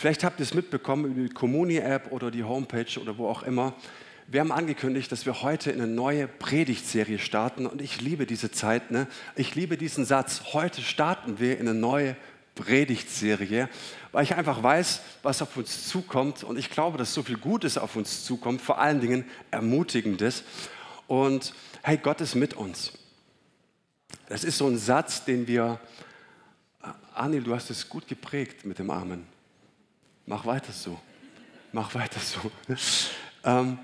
Vielleicht habt ihr es mitbekommen über die Community-App oder die Homepage oder wo auch immer. Wir haben angekündigt, dass wir heute eine neue Predigtserie starten und ich liebe diese Zeit. Ne? Ich liebe diesen Satz. Heute starten wir in eine neue Predigtserie, weil ich einfach weiß, was auf uns zukommt und ich glaube, dass so viel Gutes auf uns zukommt, vor allen Dingen Ermutigendes. Und hey, Gott ist mit uns. Das ist so ein Satz, den wir, Anil, du hast es gut geprägt mit dem Amen. Mach weiter so. Mach weiter so. ähm,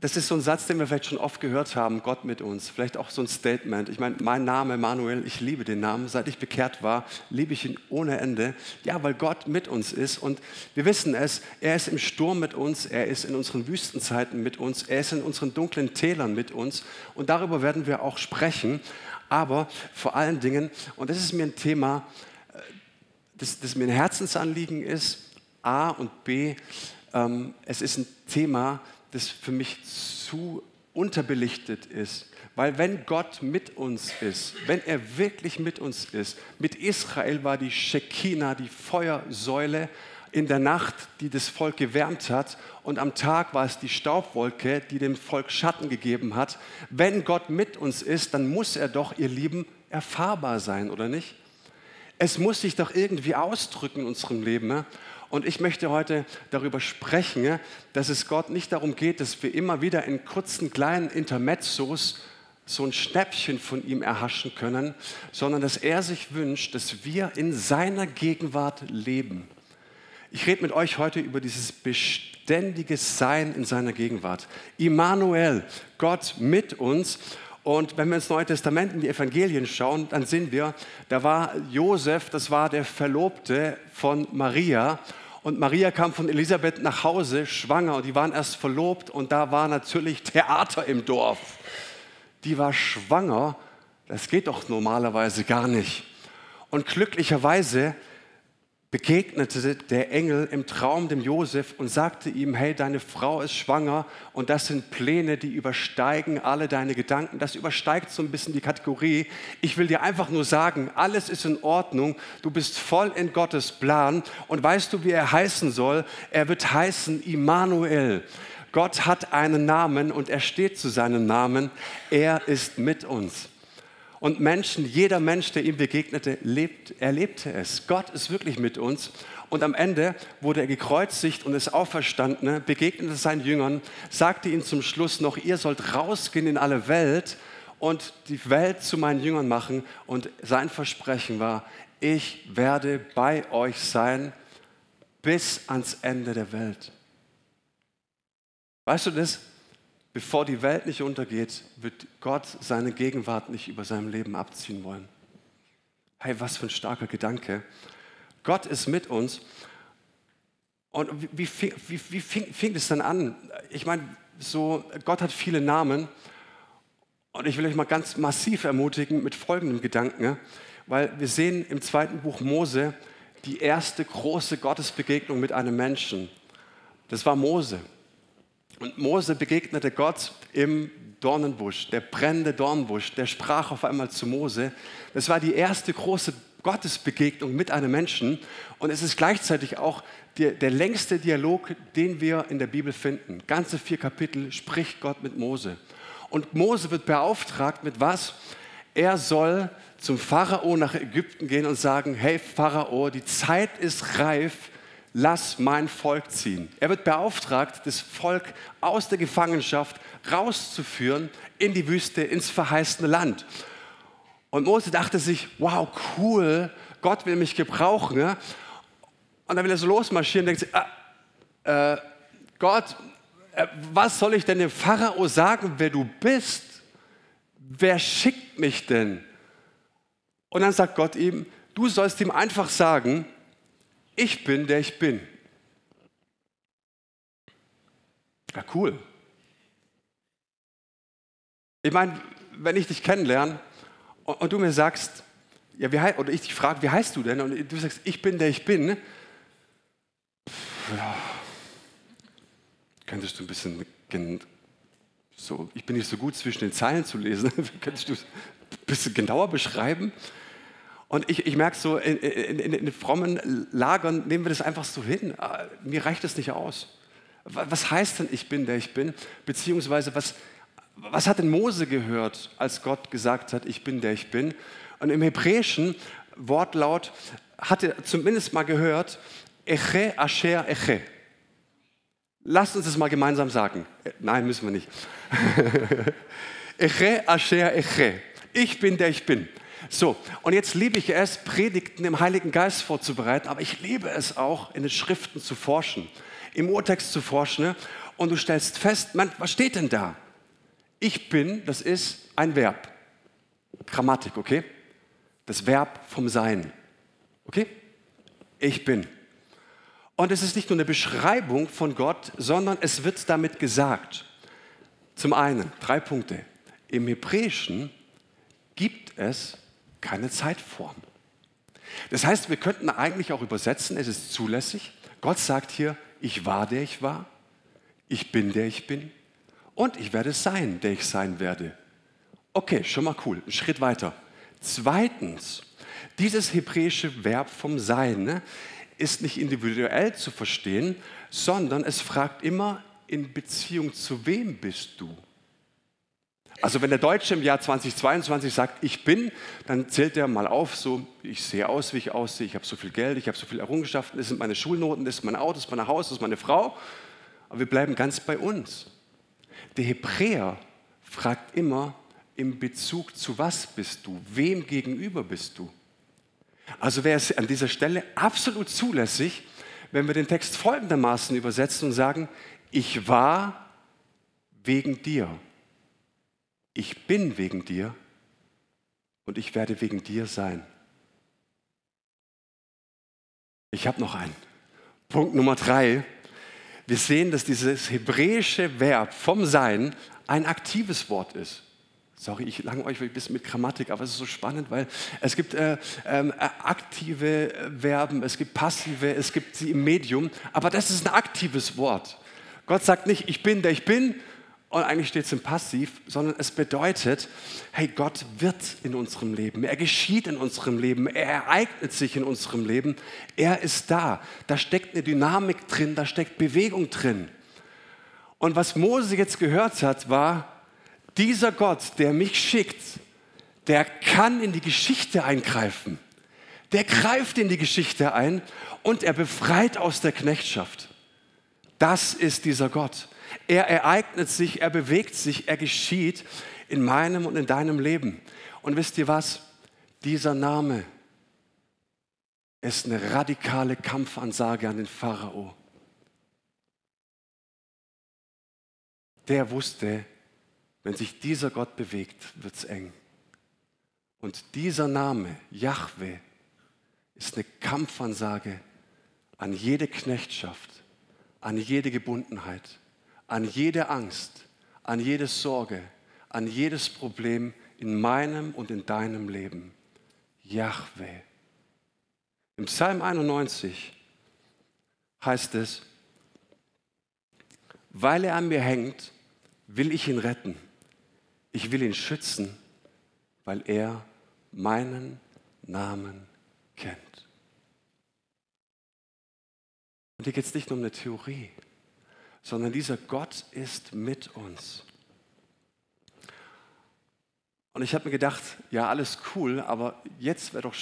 das ist so ein Satz, den wir vielleicht schon oft gehört haben, Gott mit uns. Vielleicht auch so ein Statement. Ich meine, mein Name Manuel, ich liebe den Namen. Seit ich bekehrt war, liebe ich ihn ohne Ende. Ja, weil Gott mit uns ist. Und wir wissen es, er ist im Sturm mit uns, er ist in unseren Wüstenzeiten mit uns, er ist in unseren dunklen Tälern mit uns. Und darüber werden wir auch sprechen. Aber vor allen Dingen, und das ist mir ein Thema, äh, das, das mir ein Herzensanliegen ist, A und B, ähm, es ist ein Thema, das für mich zu unterbelichtet ist. Weil wenn Gott mit uns ist, wenn er wirklich mit uns ist, mit Israel war die Shekinah, die Feuersäule in der Nacht, die das Volk gewärmt hat, und am Tag war es die Staubwolke, die dem Volk Schatten gegeben hat. Wenn Gott mit uns ist, dann muss er doch, ihr Lieben, erfahrbar sein, oder nicht? Es muss sich doch irgendwie ausdrücken in unserem Leben. Ne? Und ich möchte heute darüber sprechen, dass es Gott nicht darum geht, dass wir immer wieder in kurzen kleinen Intermezzos so ein Schnäppchen von ihm erhaschen können, sondern dass er sich wünscht, dass wir in seiner Gegenwart leben. Ich rede mit euch heute über dieses beständige Sein in seiner Gegenwart. Immanuel, Gott mit uns. Und wenn wir ins Neue Testament in die Evangelien schauen, dann sehen wir, da war Josef, das war der Verlobte von Maria. Und Maria kam von Elisabeth nach Hause, schwanger, und die waren erst verlobt. Und da war natürlich Theater im Dorf. Die war schwanger. Das geht doch normalerweise gar nicht. Und glücklicherweise begegnete der Engel im Traum dem Josef und sagte ihm, hey, deine Frau ist schwanger und das sind Pläne, die übersteigen alle deine Gedanken. Das übersteigt so ein bisschen die Kategorie. Ich will dir einfach nur sagen, alles ist in Ordnung. Du bist voll in Gottes Plan und weißt du, wie er heißen soll? Er wird heißen Immanuel. Gott hat einen Namen und er steht zu seinem Namen. Er ist mit uns. Und Menschen, jeder Mensch, der ihm begegnete, lebt, erlebte es. Gott ist wirklich mit uns. Und am Ende wurde er gekreuzigt und ist auferstanden, begegnete seinen Jüngern, sagte ihnen zum Schluss noch, ihr sollt rausgehen in alle Welt und die Welt zu meinen Jüngern machen. Und sein Versprechen war, ich werde bei euch sein bis ans Ende der Welt. Weißt du das? Bevor die Welt nicht untergeht, wird Gott seine Gegenwart nicht über seinem Leben abziehen wollen. Hey, was für ein starker Gedanke. Gott ist mit uns. Und wie, wie, fing, wie, wie fing, fing dann an? Ich meine, so, Gott hat viele Namen. Und ich will euch mal ganz massiv ermutigen mit folgendem Gedanken, weil wir sehen im zweiten Buch Mose die erste große Gottesbegegnung mit einem Menschen. Das war Mose. Und Mose begegnete Gott im Dornenbusch, der brennende Dornenbusch, der sprach auf einmal zu Mose. Das war die erste große Gottesbegegnung mit einem Menschen und es ist gleichzeitig auch der, der längste Dialog, den wir in der Bibel finden. Ganze vier Kapitel spricht Gott mit Mose. Und Mose wird beauftragt mit was? Er soll zum Pharao nach Ägypten gehen und sagen, hey Pharao, die Zeit ist reif, lass mein Volk ziehen. Er wird beauftragt, das Volk aus der Gefangenschaft rauszuführen in die Wüste, ins verheißene Land. Und Mose dachte sich, wow, cool, Gott will mich gebrauchen. Ja? Und dann will er so losmarschieren und denkt sich, ah, äh, Gott, äh, was soll ich denn dem Pharao sagen, wer du bist? Wer schickt mich denn? Und dann sagt Gott ihm, du sollst ihm einfach sagen, ich bin, der ich bin. Ja, cool. Ich meine, wenn ich dich kennenlerne und, und, du mir sagst, ja, wie, oder ich dich frage, wie heißt du denn? Und du sagst, ich bin, der ich bin. Ja, könntest du ein bisschen so, ich bin nicht so gut zwischen den Zeilen zu lesen, könntest du ein bisschen genauer beschreiben? Und ich, ich merke so, in, in, in, frommen Lagern nehmen wir das einfach so hin. Ah, mir reicht das nicht aus. Was heißt denn, ich bin, der ich bin? Beziehungsweise, was, was hat denn Mose gehört, als Gott gesagt hat, ich bin, der ich bin? Und im hebräischen Wortlaut hat er zumindest mal gehört, Eche Asher Eche. Lasst uns das mal gemeinsam sagen. Äh, nein, müssen wir nicht. Eche Asher Eche. Ich bin, der ich bin. So, und jetzt liebe ich es, Predigten im Heiligen Geist vorzubereiten, aber ich liebe es auch, in den Schriften zu forschen, im Urtext zu forschen. Ne? Und du stellst fest, man, was steht denn da? Ich bin, das ist ein Verb. Grammatik, okay? Das Verb vom Sein. Okay? Ich bin. Und es ist nicht nur eine Beschreibung von Gott, sondern es wird damit gesagt. Zum einen, drei Punkte. Im Hebräischen gibt es keine Zeitform. Das heißt, wir könnten eigentlich auch übersetzen, es ist zulässig. Gott sagt hier, ich war der ich war, ich bin der ich bin und ich werde sein, der ich sein werde. Okay, schon mal cool, ein Schritt weiter. Zweitens, dieses hebräische Verb vom Sein ne, ist nicht individuell zu verstehen, sondern es fragt immer, in Beziehung zu wem bist du? Also wenn der Deutsche im Jahr 2022 sagt, ich bin, dann zählt er mal auf, so, ich sehe aus, wie ich aussehe, ich habe so viel Geld, ich habe so viele Errungenschaften, das sind meine Schulnoten, das ist mein Auto, das ist mein Haus, das ist meine Frau. Aber wir bleiben ganz bei uns. Der Hebräer fragt immer, in Bezug zu was bist du? Wem gegenüber bist du? Also wäre es an dieser Stelle absolut zulässig, wenn wir den Text folgendermaßen übersetzen und sagen, ich war wegen dir ich bin wegen dir und ich werde wegen dir sein. Ich habe noch einen. Punkt Nummer drei. Wir sehen, dass dieses hebräische Verb vom Sein ein aktives Wort ist. Sorry, ich lange euch ein bisschen mit Grammatik, aber es ist so spannend, weil es gibt äh, ähm, äh, aktive Verben, es gibt passive, es gibt sie im Medium, aber das ist ein aktives Wort. Gott sagt nicht, ich bin der ich bin, und eigentlich steht es im Passiv, sondern es bedeutet, hey, Gott wird in unserem Leben, er geschieht in unserem Leben, er ereignet sich in unserem Leben, er ist da. Da steckt eine Dynamik drin, da steckt Bewegung drin. Und was Mose jetzt gehört hat, war, dieser Gott, der mich schickt, der kann in die Geschichte eingreifen. Der greift in die Geschichte ein und er befreit aus der Knechtschaft. Das ist dieser Gott. Er ereignet sich, er bewegt sich, er geschieht in meinem und in deinem Leben. Und wisst ihr was? Dieser Name ist eine radikale Kampfansage an den Pharao. Der wusste, wenn sich dieser Gott bewegt, wird es eng. Und dieser Name, Yahweh, ist eine Kampfansage an jede Knechtschaft, an jede Gebundenheit an jede Angst, an jede Sorge, an jedes Problem in meinem und in deinem Leben. Yahweh. Im Psalm 91 heißt es, weil er an mir hängt, will ich ihn retten. Ich will ihn schützen, weil er meinen Namen kennt. Und hier geht es nicht nur um eine Theorie sondern dieser Gott ist mit uns. Und ich habe mir gedacht, ja, alles cool, aber jetzt wäre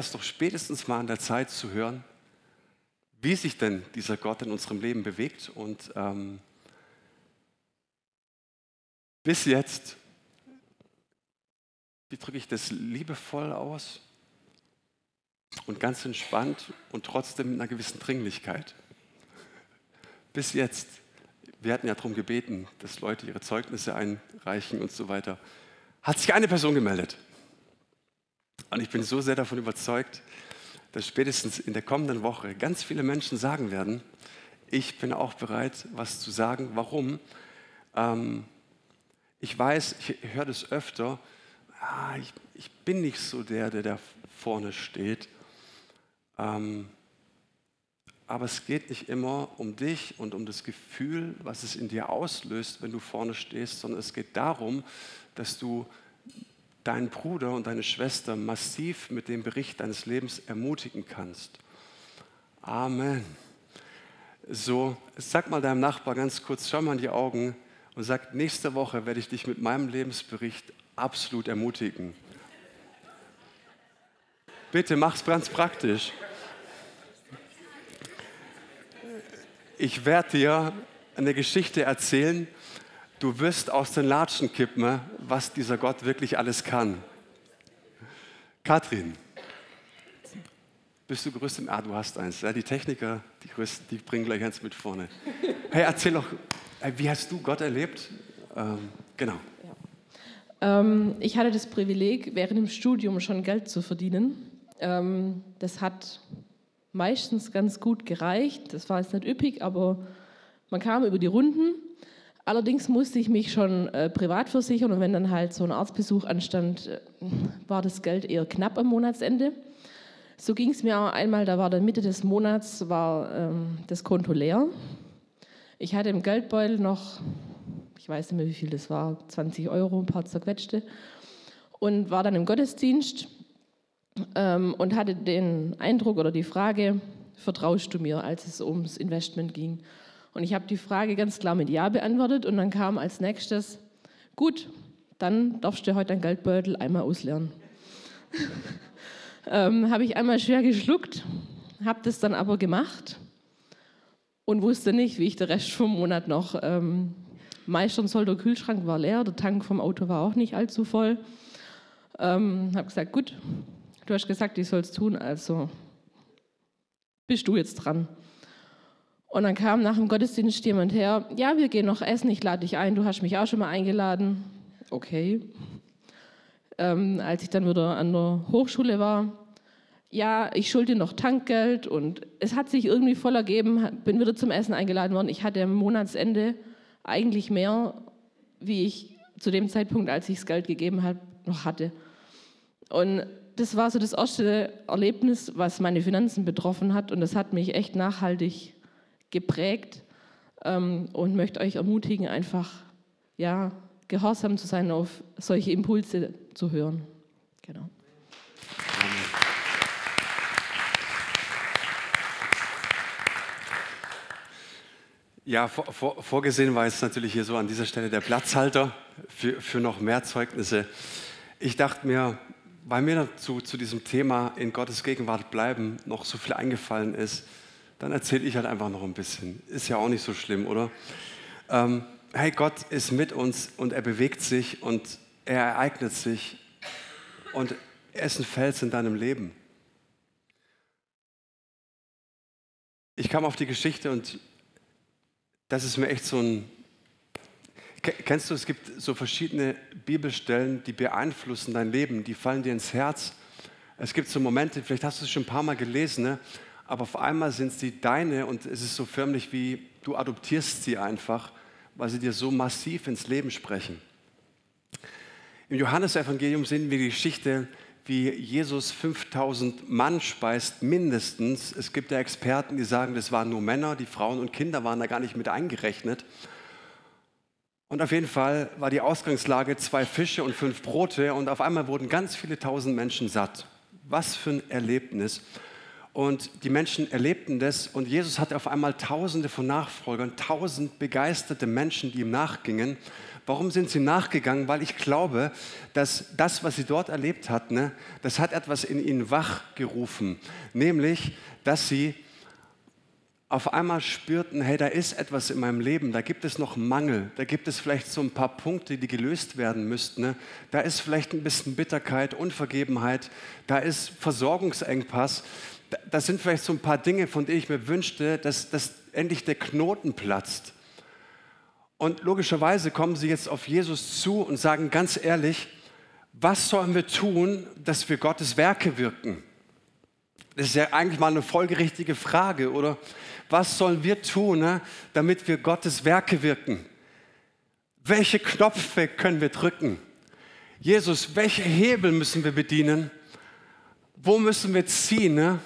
es doch spätestens mal an der Zeit zu hören, wie sich denn dieser Gott in unserem Leben bewegt. Und ähm, bis jetzt, wie drücke ich das liebevoll aus und ganz entspannt und trotzdem mit einer gewissen Dringlichkeit bis jetzt, wir hatten ja darum gebeten, dass Leute ihre Zeugnisse einreichen und so weiter, hat sich eine Person gemeldet. Und ich bin so sehr davon überzeugt, dass spätestens in der kommenden Woche ganz viele Menschen sagen werden, ich bin auch bereit, was zu sagen. Warum? Ähm, ich weiß, ich höre das öfter, ah, ich, ich, bin nicht so der, der da vorne steht. Ähm, aber es geht nicht immer um dich und um das Gefühl, was es in dir auslöst, wenn du vorne stehst, sondern es geht darum, dass du deinen Bruder und deine Schwester massiv mit dem Bericht deines Lebens ermutigen kannst. Amen. So, sag mal deinem Nachbar ganz kurz, schau mal in die Augen und sag, nächste Woche werde ich dich mit meinem Lebensbericht absolut ermutigen. Bitte mach's ganz praktisch. Ich werde dir eine Geschichte erzählen. Du wirst aus den Latschen kippen, was dieser Gott wirklich alles kann. Katrin, bist du größte? Ah, du hast eins. Ja, die Techniker, die, größten, die bringen gleich eins mit vorne. Hey, erzähl doch, wie hast du Gott erlebt? Ähm, genau. Ja. Ähm, ich hatte das Privileg, während dem Studium schon Geld zu verdienen. Ähm, das hat meistens ganz gut gereicht. Das war jetzt nicht üppig, aber man kam über die Runden. Allerdings musste ich mich schon äh, privat versichern und wenn dann halt so ein Arztbesuch anstand, äh, war das Geld eher knapp am Monatsende. So ging es mir auch einmal, da war dann Mitte des Monats war ähm, das Konto leer. Ich hatte im Geldbeutel noch, ich weiß nicht mehr wie viel das war, 20 Euro, ein paar zerquetschte und war dann im Gottesdienst ähm, und hatte den Eindruck oder die Frage, vertraust du mir, als es ums Investment ging? Und ich habe die Frage ganz klar mit Ja beantwortet und dann kam als nächstes, gut, dann darfst du heute dein Geldbeutel einmal ausleeren. ähm, habe ich einmal schwer geschluckt, habe das dann aber gemacht und wusste nicht, wie ich den Rest vom Monat noch ähm, meistern soll. Der Kühlschrank war leer, der Tank vom Auto war auch nicht allzu voll. Ähm, habe gesagt, gut, Du hast gesagt, ich soll es tun, also bist du jetzt dran. Und dann kam nach dem Gottesdienst jemand her, ja, wir gehen noch essen, ich lade dich ein, du hast mich auch schon mal eingeladen. Okay. Ähm, als ich dann wieder an der Hochschule war, ja, ich schulde noch Tankgeld und es hat sich irgendwie voll ergeben, bin wieder zum Essen eingeladen worden. Ich hatte am Monatsende eigentlich mehr, wie ich zu dem Zeitpunkt, als ich das Geld gegeben habe, noch hatte. Und das war so das erste Erlebnis, was meine Finanzen betroffen hat. Und das hat mich echt nachhaltig geprägt ähm, und möchte euch ermutigen, einfach ja, gehorsam zu sein, auf solche Impulse zu hören. Genau. Ja, vor, vor, vorgesehen war jetzt natürlich hier so an dieser Stelle der Platzhalter für, für noch mehr Zeugnisse. Ich dachte mir, weil mir dazu zu diesem Thema in Gottes Gegenwart bleiben noch so viel eingefallen ist, dann erzähle ich halt einfach noch ein bisschen. Ist ja auch nicht so schlimm, oder? Ähm, hey, Gott ist mit uns und er bewegt sich und er ereignet sich und er ist ein Fels in deinem Leben. Ich kam auf die Geschichte und das ist mir echt so ein Kennst du, es gibt so verschiedene Bibelstellen, die beeinflussen dein Leben, die fallen dir ins Herz. Es gibt so Momente, vielleicht hast du es schon ein paar Mal gelesen, ne? aber auf einmal sind sie deine und es ist so förmlich wie du adoptierst sie einfach, weil sie dir so massiv ins Leben sprechen. Im Johannesevangelium sehen wir die Geschichte, wie Jesus 5000 Mann speist, mindestens. Es gibt ja Experten, die sagen, das waren nur Männer, die Frauen und Kinder waren da gar nicht mit eingerechnet. Und auf jeden Fall war die Ausgangslage zwei Fische und fünf Brote und auf einmal wurden ganz viele tausend Menschen satt. Was für ein Erlebnis. Und die Menschen erlebten das und Jesus hatte auf einmal tausende von Nachfolgern, tausend begeisterte Menschen, die ihm nachgingen. Warum sind sie nachgegangen? Weil ich glaube, dass das, was sie dort erlebt hatten, ne, das hat etwas in ihnen wachgerufen. Nämlich, dass sie auf einmal spürten, hey, da ist etwas in meinem Leben, da gibt es noch Mangel, da gibt es vielleicht so ein paar Punkte, die gelöst werden müssten. Ne? Da ist vielleicht ein bisschen Bitterkeit, Unvergebenheit, da ist Versorgungsengpass, da sind vielleicht so ein paar Dinge, von denen ich mir wünschte, dass, dass endlich der Knoten platzt. Und logischerweise kommen sie jetzt auf Jesus zu und sagen ganz ehrlich, was sollen wir tun, dass wir Gottes Werke wirken? Das ist ja eigentlich mal eine folgerichtige Frage, oder? was sollen wir tun, ne, damit wir Gottes Werke wirken? Welche Knöpfe können wir drücken? Jesus, welche Hebel müssen wir bedienen? Wo müssen wir ziehen, ne?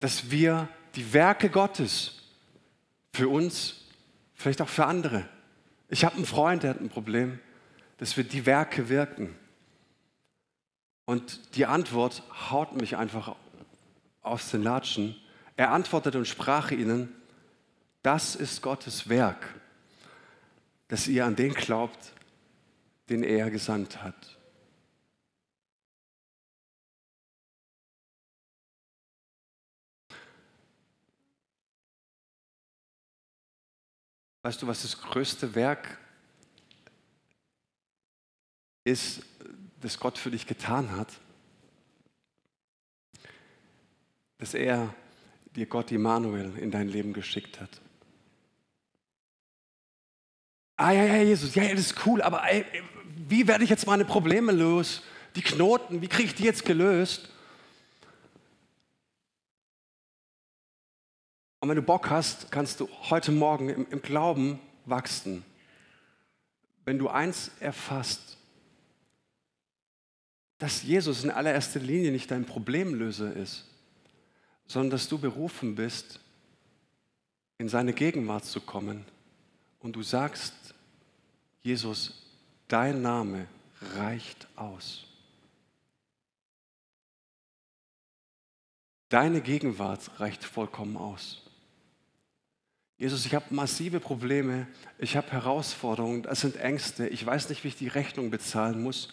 dass wir die Werke Gottes für uns, vielleicht auch für andere. Ich habe einen Freund, der hat ein Problem. dass wir die Werke wirken. Und die Antwort haut mich einfach aus den Latschen. Er antwortete und sprach ihnen, das ist Gottes Werk, dass ihr an den glaubt, den er gesandt hat. Weißt du, was das größte Werk ist, das Gott für dich getan hat? Dass er dir Gott Immanuel in dein Leben geschickt hat. Ah ja, ja, Jesus, ja, ja, das ist cool, aber ey, wie werde ich jetzt meine Probleme los? Die Knoten, wie kriege ich die jetzt gelöst? Und wenn du Bock hast, kannst du heute Morgen im, im Glauben wachsen. Wenn du eins erfasst, dass Jesus in allererster Linie nicht dein Problemlöser ist, sondern dass du berufen bist, in seine Gegenwart zu kommen und du sagst, Jesus, dein Name reicht aus. Deine Gegenwart reicht vollkommen aus. Jesus, ich habe massive Probleme, ich habe Herausforderungen, das sind Ängste, ich weiß nicht, wie ich die Rechnung bezahlen muss.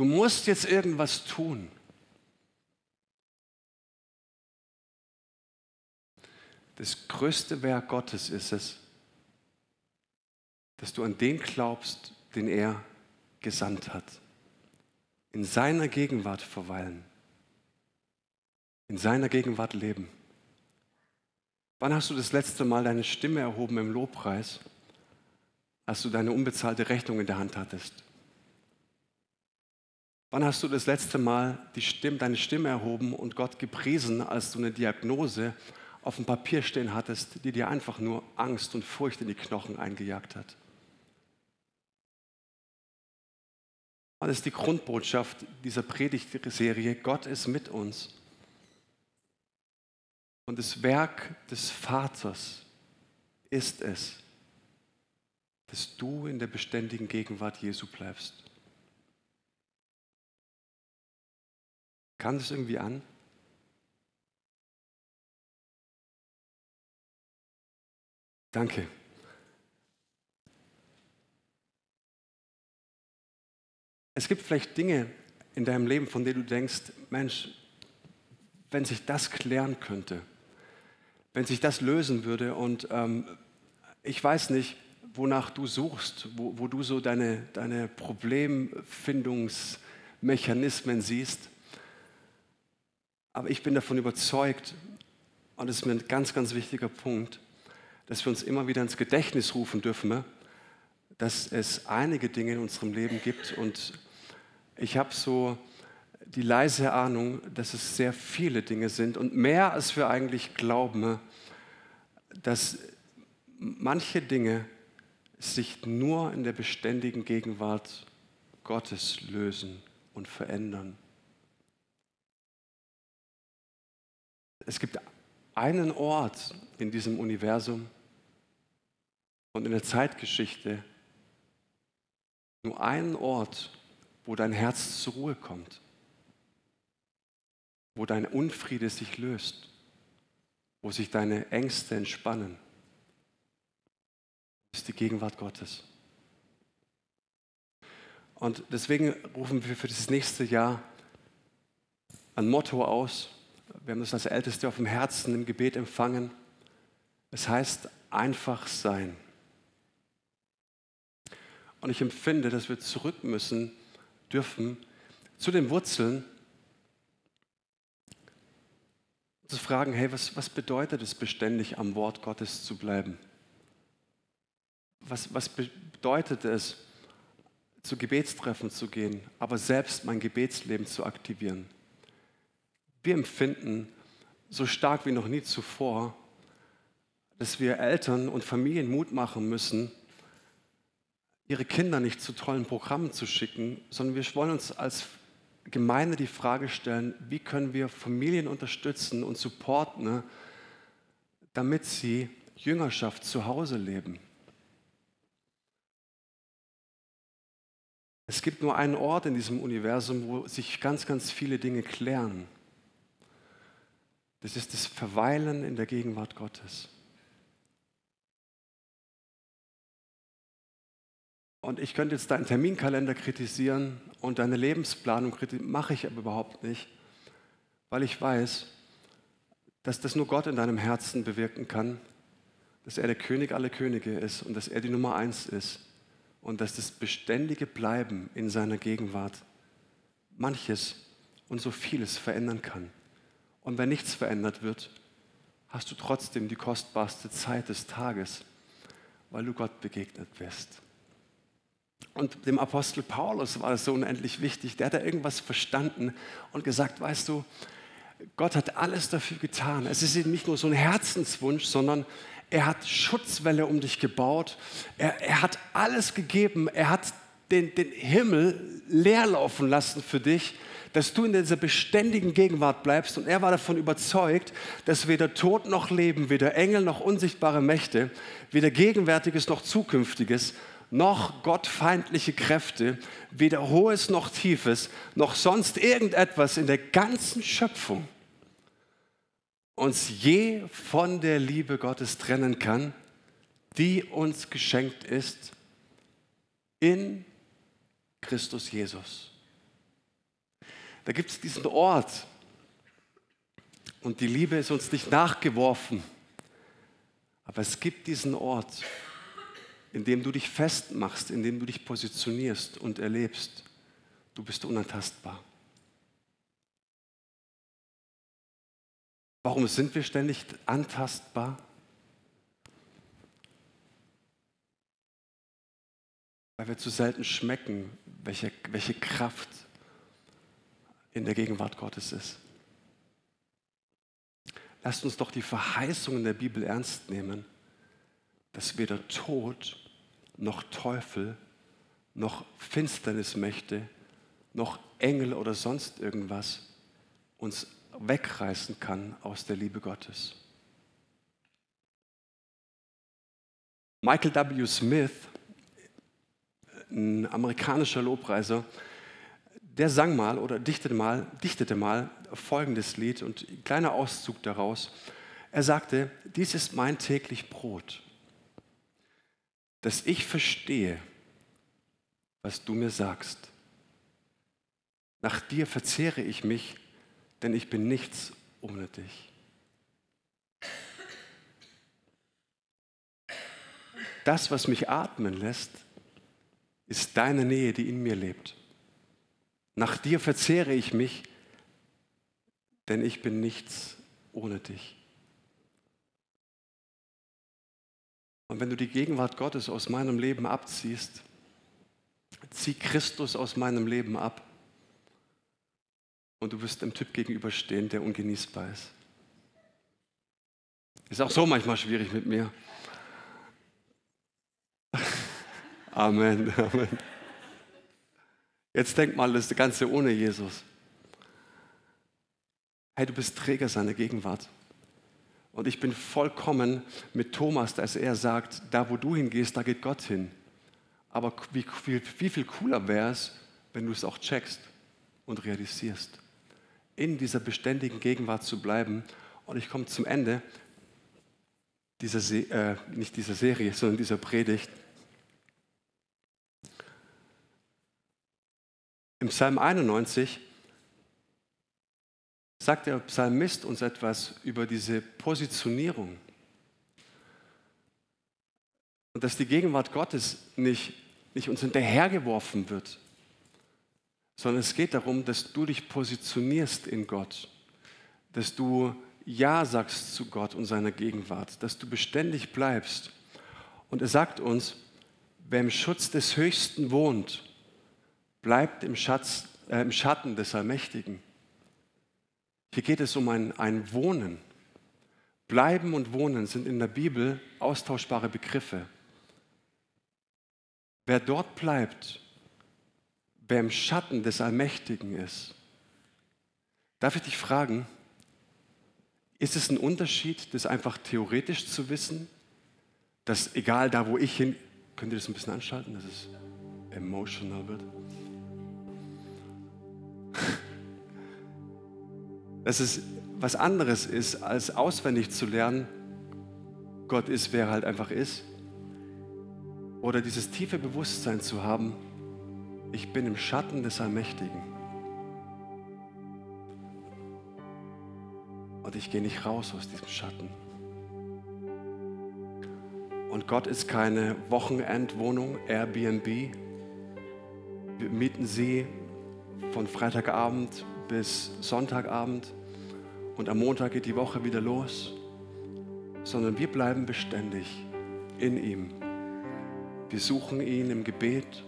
Du musst jetzt irgendwas tun. Das größte Werk Gottes ist es, dass du an den glaubst, den er gesandt hat. In seiner Gegenwart verweilen. In seiner Gegenwart leben. Wann hast du das letzte Mal deine Stimme erhoben im Lobpreis, als du deine unbezahlte Rechnung in der Hand hattest? Wann hast du das letzte Mal Stimme, deine Stimme erhoben und Gott gepriesen, als du eine Diagnose auf dem Papier stehen hattest, die dir einfach nur Angst und Furcht in die Knochen eingejagt hat? Das ist die Grundbotschaft dieser Predigtserie. Gott ist mit uns. Und das Werk des Vaters ist es, dass du in der beständigen Gegenwart Jesu bleibst. Kam das irgendwie an? Danke. Es gibt vielleicht Dinge in deinem Leben, von denen du denkst, Mensch, wenn sich das klären könnte, wenn sich das lösen würde. Und ähm, ich weiß nicht, wonach du suchst, wo, wo du so deine, deine Problemfindungsmechanismen siehst. Aber ich bin davon überzeugt, und das ist mir ein ganz, ganz wichtiger Punkt, dass wir uns immer wieder ins Gedächtnis rufen dürfen, dass es einige Dinge in unserem Leben gibt. Und ich habe so die leise Ahnung, dass es sehr viele Dinge sind und mehr als wir eigentlich glauben, dass manche Dinge sich nur in der beständigen Gegenwart Gottes lösen und verändern. Es gibt einen Ort in diesem Universum und in der Zeitgeschichte, nur einen Ort, wo dein Herz zur Ruhe kommt wo dein Unfriede sich löst, wo sich deine Ängste entspannen, ist die Gegenwart Gottes. Und deswegen rufen wir für das nächste Jahr ein Motto aus. Wir haben das als Älteste auf dem Herzen im Gebet empfangen. Es heißt einfach sein. Und ich empfinde, dass wir zurück müssen dürfen zu den Wurzeln zu fragen, hey, was, was bedeutet es beständig am Wort Gottes zu bleiben? Was, was bedeutet es, zu Gebetstreffen zu gehen, aber selbst mein Gebetsleben zu aktivieren? Wir empfinden so stark wie noch nie zuvor, dass wir Eltern und Familien Mut machen müssen, ihre Kinder nicht zu tollen Programmen zu schicken, sondern wir wollen uns als Gemeinde die Frage stellen, wie können wir Familien unterstützen und supporten, damit sie Jüngerschaft zu Hause leben. Es gibt nur einen Ort in diesem Universum, wo sich ganz, ganz viele Dinge klären. Das ist das Verweilen in der Gegenwart Gottes. Und ich könnte jetzt deinen Terminkalender kritisieren und deine Lebensplanung kritisieren, mache ich aber überhaupt nicht, weil ich weiß, dass das nur Gott in deinem Herzen bewirken kann, dass er der König aller Könige ist und dass er die Nummer eins ist und dass das beständige Bleiben in seiner Gegenwart manches und so vieles verändern kann. Und wenn nichts verändert wird, hast du trotzdem die kostbarste Zeit des Tages, weil du Gott begegnet bist. Und dem Apostel Paulus war es so unendlich wichtig. Der hat da irgendwas verstanden und gesagt, weißt du, Gott hat alles dafür getan. Es ist eben nicht nur so ein Herzenswunsch, sondern er hat Schutzwelle um dich gebaut. Er, er hat alles gegeben. Er hat den, den Himmel leerlaufen lassen für dich, dass du in dieser beständigen Gegenwart bleibst. Und er war davon überzeugt, dass weder Tod noch Leben, weder Engel noch unsichtbare Mächte, weder Gegenwärtiges noch Zukünftiges, noch gottfeindliche Kräfte, weder Hohes noch Tiefes, noch sonst irgendetwas in der ganzen Schöpfung uns je von der Liebe Gottes trennen kann, die uns geschenkt ist in Christus Jesus. Da gibt es diesen Ort und die Liebe ist uns nicht nachgeworfen, aber es gibt diesen Ort, in dem du dich festmachst, in dem du dich positionierst und erlebst, du bist unantastbar. Warum sind wir ständig antastbar? Weil wir zu selten schmecken, welche, welche Kraft in der Gegenwart Gottes ist. Lasst uns doch die Verheißungen der Bibel ernst nehmen, dass weder Tod noch Teufel noch Finsternismächte noch Engel oder sonst irgendwas uns wegreißen kann aus der Liebe Gottes. Michael W. Smith, ein amerikanischer Lobpreiser, der sang mal oder dichtete mal, dichtete mal folgendes Lied und ein kleiner Auszug daraus. Er sagte, dies ist mein täglich Brot, dass ich verstehe, was du mir sagst. Nach dir verzehre ich mich denn ich bin nichts ohne dich. Das, was mich atmen lässt, ist deine Nähe, die in mir lebt. Nach dir verzehre ich mich, denn ich bin nichts ohne dich. Und wenn du die Gegenwart Gottes aus meinem Leben abziehst, zieh Christus aus meinem Leben ab und du wirst einem Typ gegenüberstehen, der ungenießbar ist. Ist auch so manchmal schwierig mit mir. Amen, Amen. Jetzt denk mal, das Ganze ohne Jesus. Hey, du bist Träger seiner Gegenwart. Und ich bin vollkommen mit Thomas, dass er sagt, da wo du hingehst, da geht Gott hin. Aber wie, wie, wie viel cooler wäre es, wenn du es auch checkst und realisierst in dieser beständigen Gegenwart zu bleiben. Und ich komme zum Ende dieser, Se äh, nicht dieser Serie, sondern dieser Predigt. Im Psalm 91 sagt der Psalmist uns etwas über diese Positionierung. Und dass die Gegenwart Gottes nicht, nicht uns hinterhergeworfen wird, sondern es geht darum, dass du dich positionierst in Gott, dass du Ja sagst zu Gott und seiner Gegenwart, dass du beständig bleibst. Und er sagt uns, wer im Schutz des Höchsten wohnt, bleibt im, Schatz, äh, im Schatten des Allmächtigen. Hier geht es um ein, ein Wohnen. Bleiben und Wohnen sind in der Bibel austauschbare Begriffe. Wer dort bleibt, wer im Schatten des Allmächtigen ist. Darf ich dich fragen, ist es ein Unterschied, das einfach theoretisch zu wissen, dass egal da, wo ich hin, könnt ihr das ein bisschen anschalten, dass es emotional wird? Dass es was anderes ist, als auswendig zu lernen, Gott ist, wer er halt einfach ist. Oder dieses tiefe Bewusstsein zu haben, ich bin im Schatten des Allmächtigen. Und ich gehe nicht raus aus diesem Schatten. Und Gott ist keine Wochenendwohnung, Airbnb. Wir mieten sie von Freitagabend bis Sonntagabend und am Montag geht die Woche wieder los, sondern wir bleiben beständig in ihm. Wir suchen ihn im Gebet,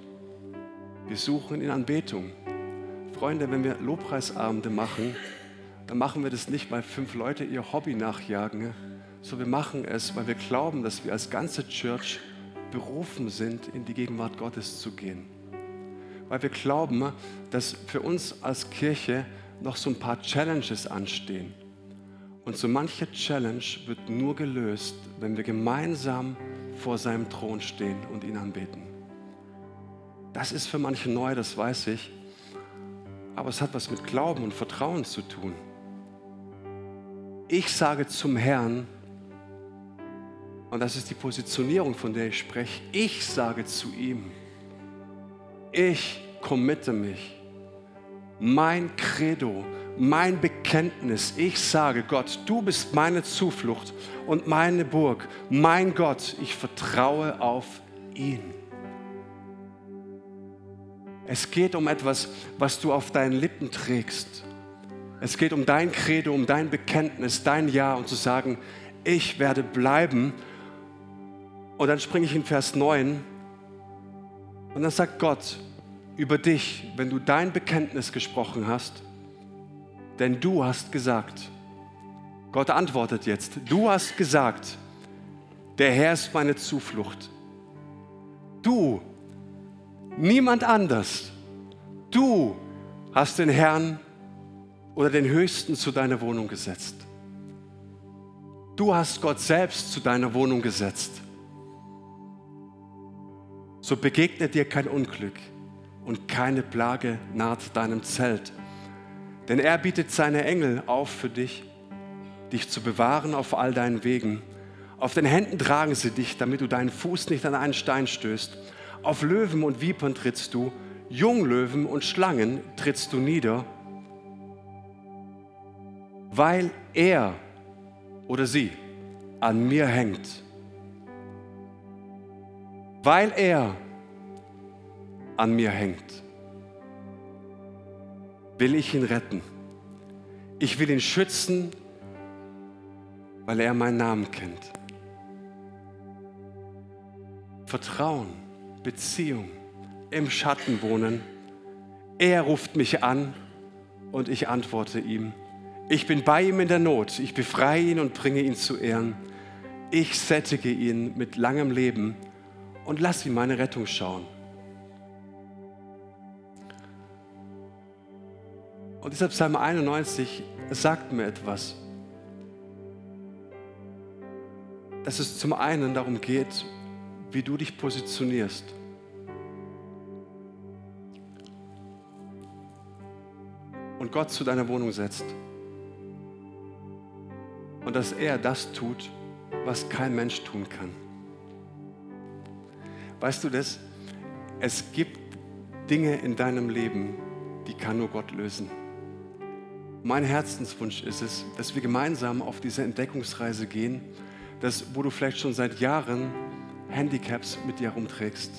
wir suchen ihn in Anbetung. Freunde, wenn wir Lobpreisabende machen, dann machen wir das nicht, weil fünf Leute ihr Hobby nachjagen, sondern wir machen es, weil wir glauben, dass wir als ganze Church berufen sind, in die Gegenwart Gottes zu gehen. Weil wir glauben, dass für uns als Kirche noch so ein paar Challenges anstehen. Und so manche Challenge wird nur gelöst, wenn wir gemeinsam vor seinem Thron stehen und ihn anbeten. Das ist für manche neu, das weiß ich. Aber es hat was mit Glauben und Vertrauen zu tun. Ich sage zum Herrn, und das ist die Positionierung, von der ich spreche, ich sage zu ihm, ich committe mich. Mein Credo, mein Bekenntnis. Ich sage, Gott, du bist meine Zuflucht und meine Burg. Mein Gott, ich vertraue auf ihn. Es geht um etwas, was du auf deinen Lippen trägst. Es geht um dein Credo, um dein Bekenntnis, dein Ja und zu sagen, ich werde bleiben. Und dann springe ich in Vers 9 und dann sagt Gott über dich, wenn du dein Bekenntnis gesprochen hast, denn du hast gesagt, Gott antwortet jetzt, du hast gesagt, der Herr ist meine Zuflucht. Du, niemand anders, du hast den Herrn oder den Höchsten zu deiner Wohnung gesetzt. Du hast Gott selbst zu deiner Wohnung gesetzt. So begegnet dir kein Unglück und keine Plage naht deinem Zelt. Denn er bietet seine Engel auf für dich, dich zu bewahren auf all deinen Wegen. Auf den Händen tragen sie dich, damit du deinen Fuß nicht an einen Stein stößt. Auf Löwen und Vipern trittst du, Junglöwen und Schlangen trittst du nieder, weil er oder sie an mir hängt. Weil er an mir hängt will ich ihn retten. Ich will ihn schützen, weil er meinen Namen kennt. Vertrauen, Beziehung, im Schatten wohnen. Er ruft mich an und ich antworte ihm. Ich bin bei ihm in der Not. Ich befreie ihn und bringe ihn zu Ehren. Ich sättige ihn mit langem Leben und lass ihn meine Rettung schauen. Und deshalb Psalm 91 sagt mir etwas. Dass es zum einen darum geht, wie du dich positionierst. Und Gott zu deiner Wohnung setzt. Und dass er das tut, was kein Mensch tun kann. Weißt du das? Es gibt Dinge in deinem Leben, die kann nur Gott lösen. Mein Herzenswunsch ist es, dass wir gemeinsam auf diese Entdeckungsreise gehen, dass, wo du vielleicht schon seit Jahren Handicaps mit dir herumträgst,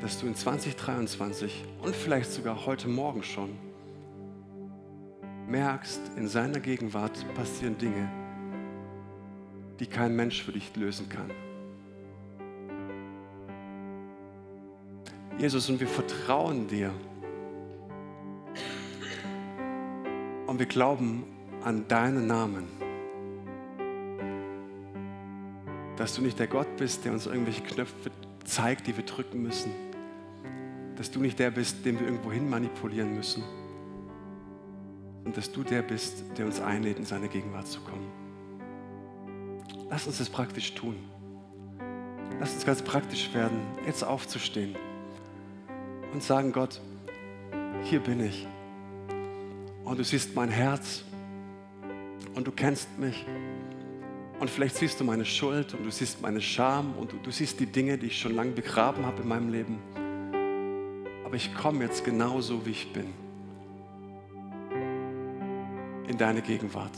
dass du in 2023 und vielleicht sogar heute Morgen schon merkst, in seiner Gegenwart passieren Dinge, die kein Mensch für dich lösen kann. Jesus, und wir vertrauen dir. Und wir glauben an deinen Namen. Dass du nicht der Gott bist, der uns irgendwelche Knöpfe zeigt, die wir drücken müssen. Dass du nicht der bist, den wir irgendwo hin manipulieren müssen. Und dass du der bist, der uns einlädt, in seine Gegenwart zu kommen. Lass uns das praktisch tun. Lass uns ganz praktisch werden, jetzt aufzustehen und sagen, Gott, hier bin ich. Und du siehst mein Herz und du kennst mich. Und vielleicht siehst du meine Schuld und du siehst meine Scham und du, du siehst die Dinge, die ich schon lange begraben habe in meinem Leben. Aber ich komme jetzt genauso, wie ich bin. In deine Gegenwart.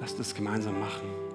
Lass das gemeinsam machen.